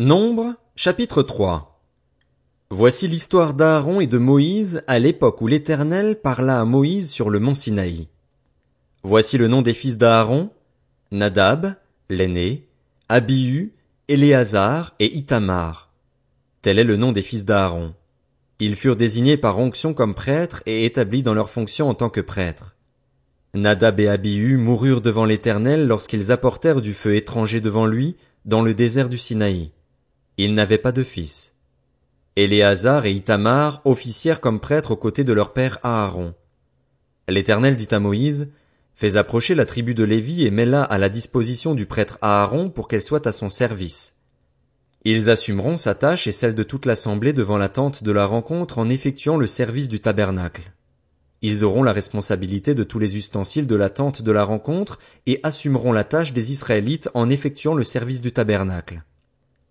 Nombre, chapitre 3 Voici l'histoire d'Aaron et de Moïse à l'époque où l'Éternel parla à Moïse sur le mont Sinaï. Voici le nom des fils d'Aaron, Nadab, l'aîné, Abihu, Éléazar et Itamar. Tel est le nom des fils d'Aaron. Ils furent désignés par onction comme prêtres et établis dans leur fonction en tant que prêtres. Nadab et Abihu moururent devant l'Éternel lorsqu'ils apportèrent du feu étranger devant lui dans le désert du Sinaï. Ils n'avaient pas de fils. Éléazar et Itamar officièrent comme prêtres aux côtés de leur père Aaron. L'Éternel dit à Moïse, Fais approcher la tribu de Lévi et mets-la à la disposition du prêtre Aaron pour qu'elle soit à son service. Ils assumeront sa tâche et celle de toute l'assemblée devant la tente de la rencontre en effectuant le service du tabernacle. Ils auront la responsabilité de tous les ustensiles de la tente de la rencontre et assumeront la tâche des Israélites en effectuant le service du tabernacle.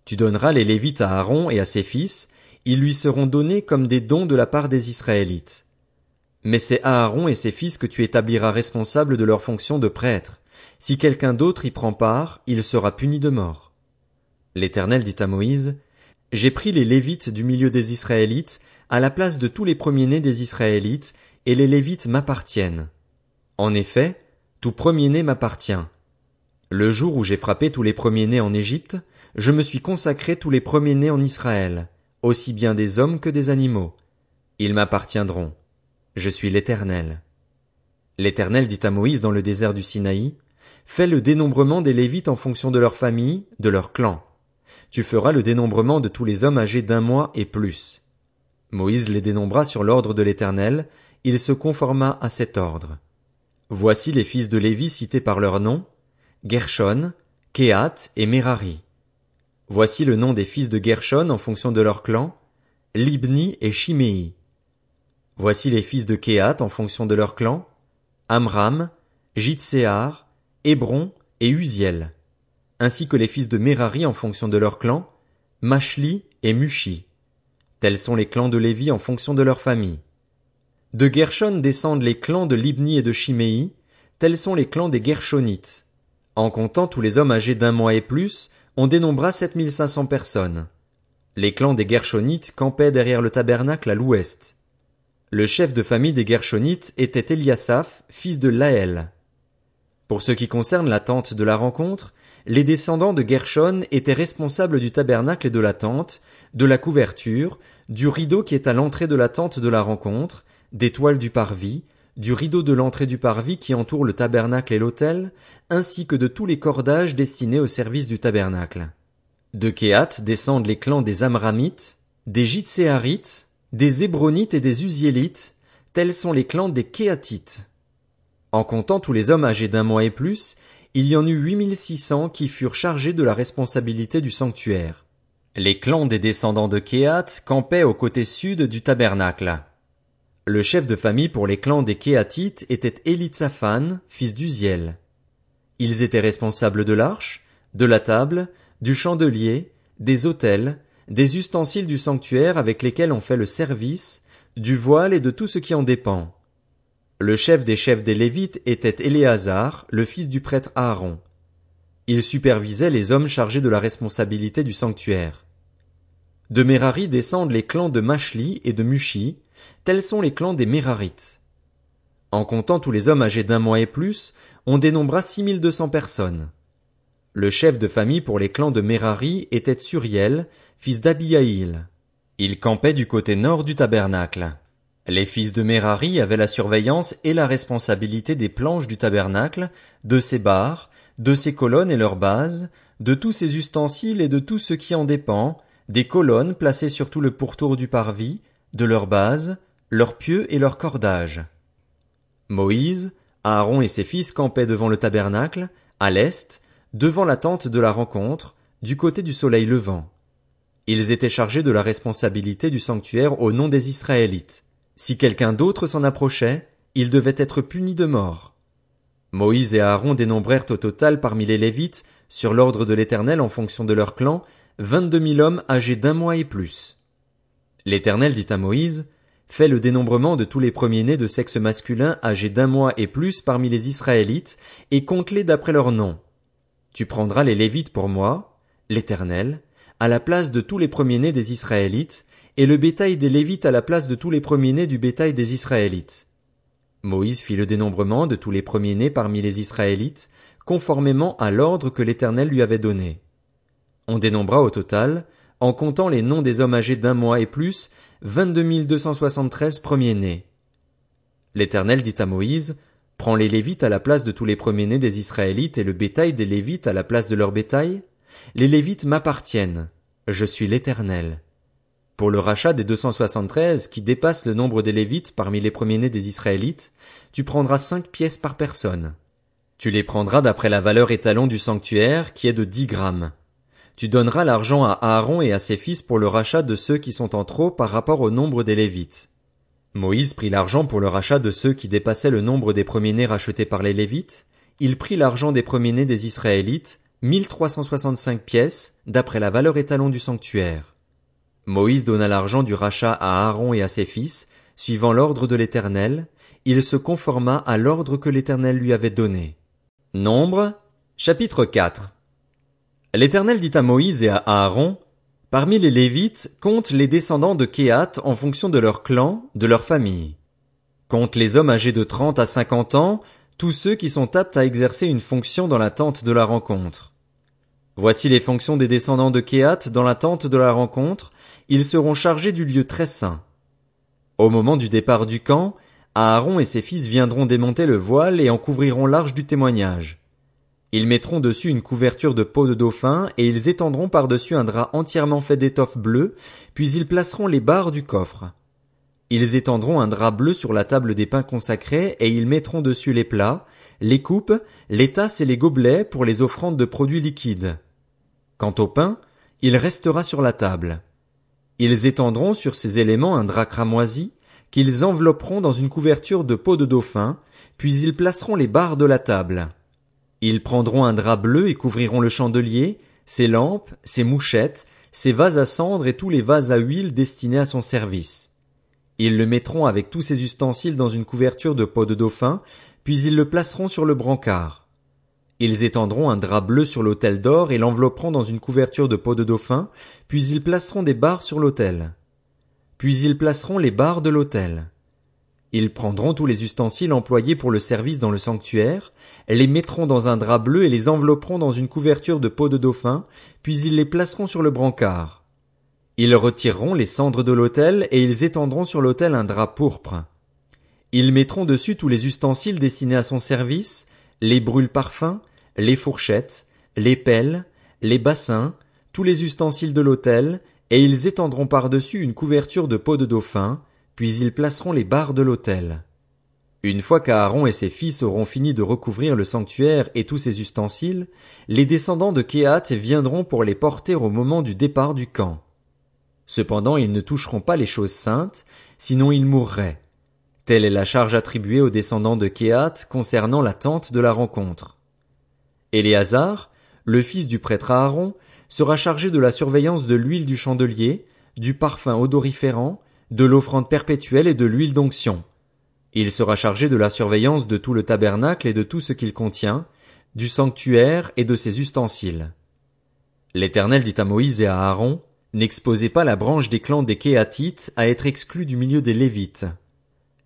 Tu donneras les Lévites à Aaron et à ses fils, ils lui seront donnés comme des dons de la part des Israélites. Mais c'est Aaron et ses fils que tu établiras responsables de leur fonction de prêtre. Si quelqu'un d'autre y prend part, il sera puni de mort. L'Éternel dit à Moïse, J'ai pris les Lévites du milieu des Israélites, à la place de tous les premiers-nés des Israélites, et les Lévites m'appartiennent. En effet, tout premier-né m'appartient. Le jour où j'ai frappé tous les premiers-nés en Égypte, je me suis consacré tous les premiers-nés en Israël, aussi bien des hommes que des animaux. Ils m'appartiendront. Je suis l'Éternel. L'Éternel dit à Moïse dans le désert du Sinaï, Fais le dénombrement des Lévites en fonction de leur famille, de leur clan. Tu feras le dénombrement de tous les hommes âgés d'un mois et plus. Moïse les dénombra sur l'ordre de l'Éternel, il se conforma à cet ordre. Voici les fils de Lévi cités par leur nom, Gershon, Kehat et Merari. Voici le nom des fils de Gershon en fonction de leur clan, Libni et Shimei. Voici les fils de Kehat en fonction de leur clan, Amram, Jitséar, Hébron et Uziel, ainsi que les fils de Merari en fonction de leur clan, Mashli et Mushi. Tels sont les clans de Lévi en fonction de leur famille. De Gershon descendent les clans de Libni et de Shimei, tels sont les clans des Gershonites. En comptant tous les hommes âgés d'un mois et plus, on dénombra 7500 personnes. Les clans des Gershonites campaient derrière le tabernacle à l'ouest. Le chef de famille des Gershonites était Eliasaph, fils de Laël. Pour ce qui concerne la tente de la rencontre, les descendants de Gershon étaient responsables du tabernacle et de la tente, de la couverture, du rideau qui est à l'entrée de la tente de la rencontre, des toiles du parvis, du rideau de l'entrée du parvis qui entoure le tabernacle et l'autel, ainsi que de tous les cordages destinés au service du tabernacle. De Kéat descendent les clans des Amramites, des Jitséarites, des Hébronites et des Uziélites, tels sont les clans des Kéatites. En comptant tous les hommes âgés d'un mois et plus, il y en eut huit mille six cents qui furent chargés de la responsabilité du sanctuaire. Les clans des descendants de Kéat campaient au côté sud du tabernacle. Le chef de famille pour les clans des Kéatites était Élitsaphan, fils d'Uziel. Ils étaient responsables de l'arche, de la table, du chandelier, des autels, des ustensiles du sanctuaire avec lesquels on fait le service, du voile et de tout ce qui en dépend. Le chef des chefs des Lévites était Éléazar, le fils du prêtre Aaron. Il supervisait les hommes chargés de la responsabilité du sanctuaire. De Merari descendent les clans de Machli et de Mushi, Tels sont les clans des Mérarites. En comptant tous les hommes âgés d'un mois et plus, on dénombra six mille deux cents personnes. Le chef de famille pour les clans de Mérari était Suriel, fils d'Abihaïl. Il campait du côté nord du tabernacle. Les fils de Mérari avaient la surveillance et la responsabilité des planches du tabernacle, de ses barres, de ses colonnes et leurs bases, de tous ses ustensiles et de tout ce qui en dépend, des colonnes placées sur tout le pourtour du parvis, de leurs bases, leurs pieux et leurs cordages. Moïse, Aaron et ses fils campaient devant le tabernacle, à l'est, devant la tente de la rencontre, du côté du soleil levant. Ils étaient chargés de la responsabilité du sanctuaire au nom des Israélites. Si quelqu'un d'autre s'en approchait, il devait être puni de mort. Moïse et Aaron dénombrèrent au total parmi les Lévites, sur l'ordre de l'Éternel en fonction de leur clan, vingt-deux mille hommes âgés d'un mois et plus. L'Éternel dit à Moïse, Fais le dénombrement de tous les premiers-nés de sexe masculin âgés d'un mois et plus parmi les Israélites, et compte-les d'après leur nom. Tu prendras les Lévites pour moi, l'Éternel, à la place de tous les premiers-nés des Israélites, et le bétail des Lévites à la place de tous les premiers-nés du bétail des Israélites. Moïse fit le dénombrement de tous les premiers-nés parmi les Israélites, conformément à l'ordre que l'Éternel lui avait donné. On dénombra au total, en comptant les noms des hommes âgés d'un mois et plus, vingt-deux deux cent soixante-treize premiers-nés. L'Éternel dit à Moïse, Prends les Lévites à la place de tous les premiers-nés des Israélites et le bétail des Lévites à la place de leur bétail. Les Lévites m'appartiennent. Je suis l'Éternel. Pour le rachat des 273 qui dépassent le nombre des Lévites parmi les premiers-nés des Israélites, tu prendras cinq pièces par personne. Tu les prendras d'après la valeur étalon du sanctuaire qui est de dix grammes. Tu donneras l'argent à Aaron et à ses fils pour le rachat de ceux qui sont en trop par rapport au nombre des Lévites. Moïse prit l'argent pour le rachat de ceux qui dépassaient le nombre des premiers-nés rachetés par les Lévites. Il prit l'argent des premiers-nés des Israélites, 1365 pièces, d'après la valeur étalon du sanctuaire. Moïse donna l'argent du rachat à Aaron et à ses fils, suivant l'ordre de l'Éternel, il se conforma à l'ordre que l'Éternel lui avait donné. Nombre, chapitre 4 L'Éternel dit à Moïse et à Aaron, Parmi les Lévites, compte les descendants de Kéhat en fonction de leur clan, de leur famille. Compte les hommes âgés de trente à cinquante ans, tous ceux qui sont aptes à exercer une fonction dans la tente de la rencontre. Voici les fonctions des descendants de Kéhat dans la tente de la rencontre, ils seront chargés du lieu très saint. Au moment du départ du camp, Aaron et ses fils viendront démonter le voile et en couvriront l'arche du témoignage. Ils mettront dessus une couverture de peau de dauphin et ils étendront par-dessus un drap entièrement fait d'étoffe bleue, puis ils placeront les barres du coffre. Ils étendront un drap bleu sur la table des pains consacrés et ils mettront dessus les plats, les coupes, les tasses et les gobelets pour les offrandes de produits liquides. Quant au pain, il restera sur la table. Ils étendront sur ces éléments un drap cramoisi, qu'ils envelopperont dans une couverture de peau de dauphin, puis ils placeront les barres de la table. Ils prendront un drap bleu et couvriront le chandelier, ses lampes, ses mouchettes, ses vases à cendre et tous les vases à huile destinés à son service. Ils le mettront avec tous ses ustensiles dans une couverture de peau de dauphin, puis ils le placeront sur le brancard. Ils étendront un drap bleu sur l'autel d'or et l'envelopperont dans une couverture de peau de dauphin, puis ils placeront des barres sur l'autel. Puis ils placeront les barres de l'autel. Ils prendront tous les ustensiles employés pour le service dans le sanctuaire, les mettront dans un drap bleu et les envelopperont dans une couverture de peau de dauphin, puis ils les placeront sur le brancard. Ils retireront les cendres de l'autel et ils étendront sur l'autel un drap pourpre. Ils mettront dessus tous les ustensiles destinés à son service, les brûle-parfums, les fourchettes, les pelles, les bassins, tous les ustensiles de l'autel, et ils étendront par-dessus une couverture de peau de dauphin, puis ils placeront les barres de l'autel. Une fois qu'Aaron et ses fils auront fini de recouvrir le sanctuaire et tous ses ustensiles, les descendants de Kéhat viendront pour les porter au moment du départ du camp. Cependant ils ne toucheront pas les choses saintes, sinon ils mourraient. Telle est la charge attribuée aux descendants de Kéhat concernant la tente de la rencontre. Éléazar, le fils du prêtre Aaron, sera chargé de la surveillance de l'huile du chandelier, du parfum odoriférant, de l'offrande perpétuelle et de l'huile d'onction. Il sera chargé de la surveillance de tout le tabernacle et de tout ce qu'il contient, du sanctuaire et de ses ustensiles. L'Éternel dit à Moïse et à Aaron, N'exposez pas la branche des clans des Kéatites à être exclus du milieu des Lévites.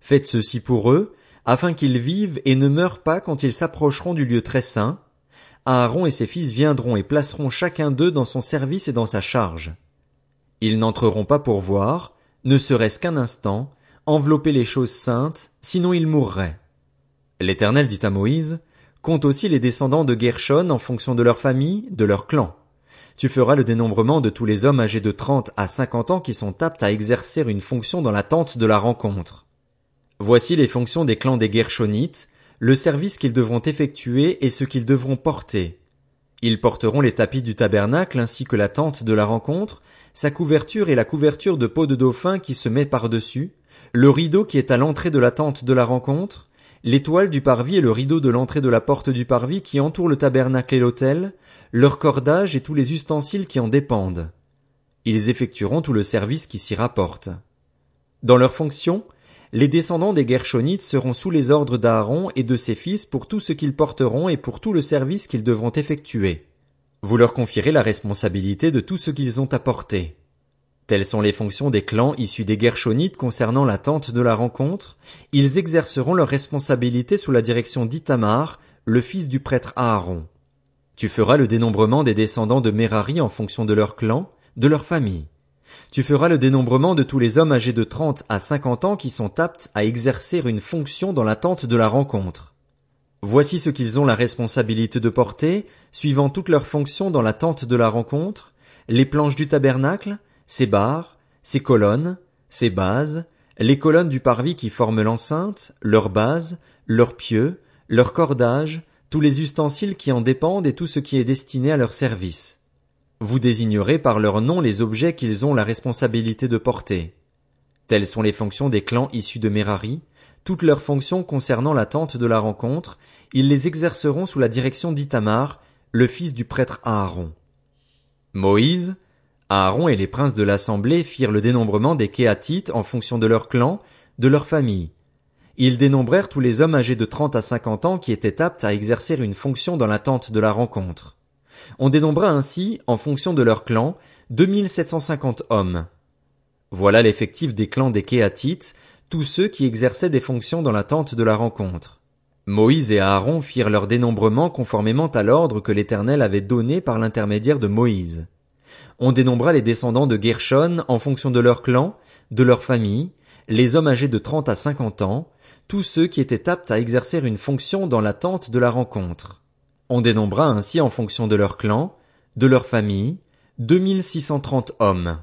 Faites ceci pour eux, afin qu'ils vivent et ne meurent pas quand ils s'approcheront du lieu très saint, Aaron et ses fils viendront et placeront chacun d'eux dans son service et dans sa charge. Ils n'entreront pas pour voir, ne serait-ce qu'un instant, envelopper les choses saintes, sinon ils mourraient. L'Éternel dit à Moïse, Compte aussi les descendants de Gershon en fonction de leur famille, de leur clan. Tu feras le dénombrement de tous les hommes âgés de trente à cinquante ans qui sont aptes à exercer une fonction dans la tente de la rencontre. Voici les fonctions des clans des Gershonites, le service qu'ils devront effectuer et ce qu'ils devront porter. Ils porteront les tapis du tabernacle ainsi que la tente de la rencontre, sa couverture et la couverture de peau de dauphin qui se met par-dessus, le rideau qui est à l'entrée de la tente de la rencontre, l'étoile du parvis et le rideau de l'entrée de la porte du parvis qui entoure le tabernacle et l'autel, leur cordage et tous les ustensiles qui en dépendent. Ils effectueront tout le service qui s'y rapporte. Dans leur fonction, les descendants des Gershonites seront sous les ordres d'Aaron et de ses fils pour tout ce qu'ils porteront et pour tout le service qu'ils devront effectuer. Vous leur confierez la responsabilité de tout ce qu'ils ont apporté. Telles sont les fonctions des clans issus des Gershonites concernant la tente de la rencontre. Ils exerceront leur responsabilité sous la direction d'Itamar, le fils du prêtre Aaron. Tu feras le dénombrement des descendants de Merari en fonction de leur clan, de leur famille. Tu feras le dénombrement de tous les hommes âgés de trente à cinquante ans qui sont aptes à exercer une fonction dans la tente de la rencontre. Voici ce qu'ils ont la responsabilité de porter, suivant toutes leurs fonctions dans la tente de la rencontre, les planches du tabernacle, ses barres, ses colonnes, ses bases, les colonnes du parvis qui forment l'enceinte, leurs bases, leurs pieux, leurs cordages, tous les ustensiles qui en dépendent et tout ce qui est destiné à leur service. Vous désignerez par leur nom les objets qu'ils ont la responsabilité de porter. Telles sont les fonctions des clans issus de Merari, toutes leurs fonctions concernant la tente de la rencontre, ils les exerceront sous la direction d'Itamar, le fils du prêtre Aaron. Moïse, Aaron et les princes de l'assemblée firent le dénombrement des Kéatites en fonction de leur clan, de leur famille, ils dénombrèrent tous les hommes âgés de trente à cinquante ans qui étaient aptes à exercer une fonction dans l'attente de la rencontre. On dénombra ainsi, en fonction de leur clan, 2750 hommes. Voilà l'effectif des clans des Kéatites, tous ceux qui exerçaient des fonctions dans l'attente de la rencontre. Moïse et Aaron firent leur dénombrement conformément à l'ordre que l'Éternel avait donné par l'intermédiaire de Moïse. On dénombra les descendants de Gershon en fonction de leur clan, de leur famille, les hommes âgés de trente à cinquante ans, tous ceux qui étaient aptes à exercer une fonction dans l'attente de la rencontre. On dénombra ainsi en fonction de leur clan, de leur famille, 2630 hommes.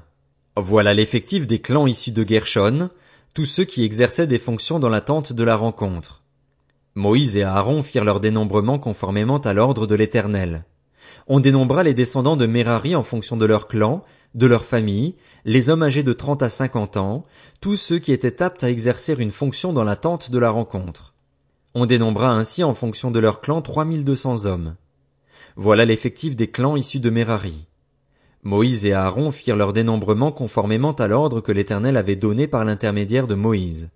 Voilà l'effectif des clans issus de Gershon, tous ceux qui exerçaient des fonctions dans l'attente de la rencontre. Moïse et Aaron firent leur dénombrement conformément à l'ordre de l'Éternel. On dénombra les descendants de Merari en fonction de leur clan, de leur famille, les hommes âgés de trente à cinquante ans, tous ceux qui étaient aptes à exercer une fonction dans la tente de la rencontre. On dénombra ainsi en fonction de leur clan trois mille deux cents hommes. Voilà l'effectif des clans issus de Merari. Moïse et Aaron firent leur dénombrement conformément à l'ordre que l'Éternel avait donné par l'intermédiaire de Moïse.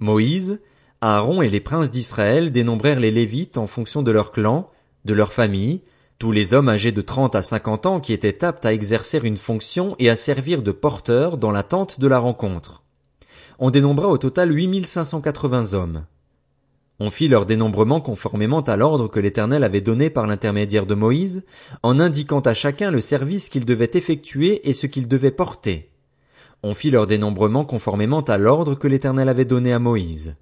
Moïse, Aaron et les princes d'Israël dénombrèrent les Lévites en fonction de leur clan, de leur famille, tous les hommes âgés de trente à cinquante ans qui étaient aptes à exercer une fonction et à servir de porteurs dans l'attente de la rencontre. On dénombra au total 8580 hommes. On fit leur dénombrement conformément à l'ordre que l'Éternel avait donné par l'intermédiaire de Moïse, en indiquant à chacun le service qu'il devait effectuer et ce qu'il devait porter. On fit leur dénombrement conformément à l'ordre que l'Éternel avait donné à Moïse.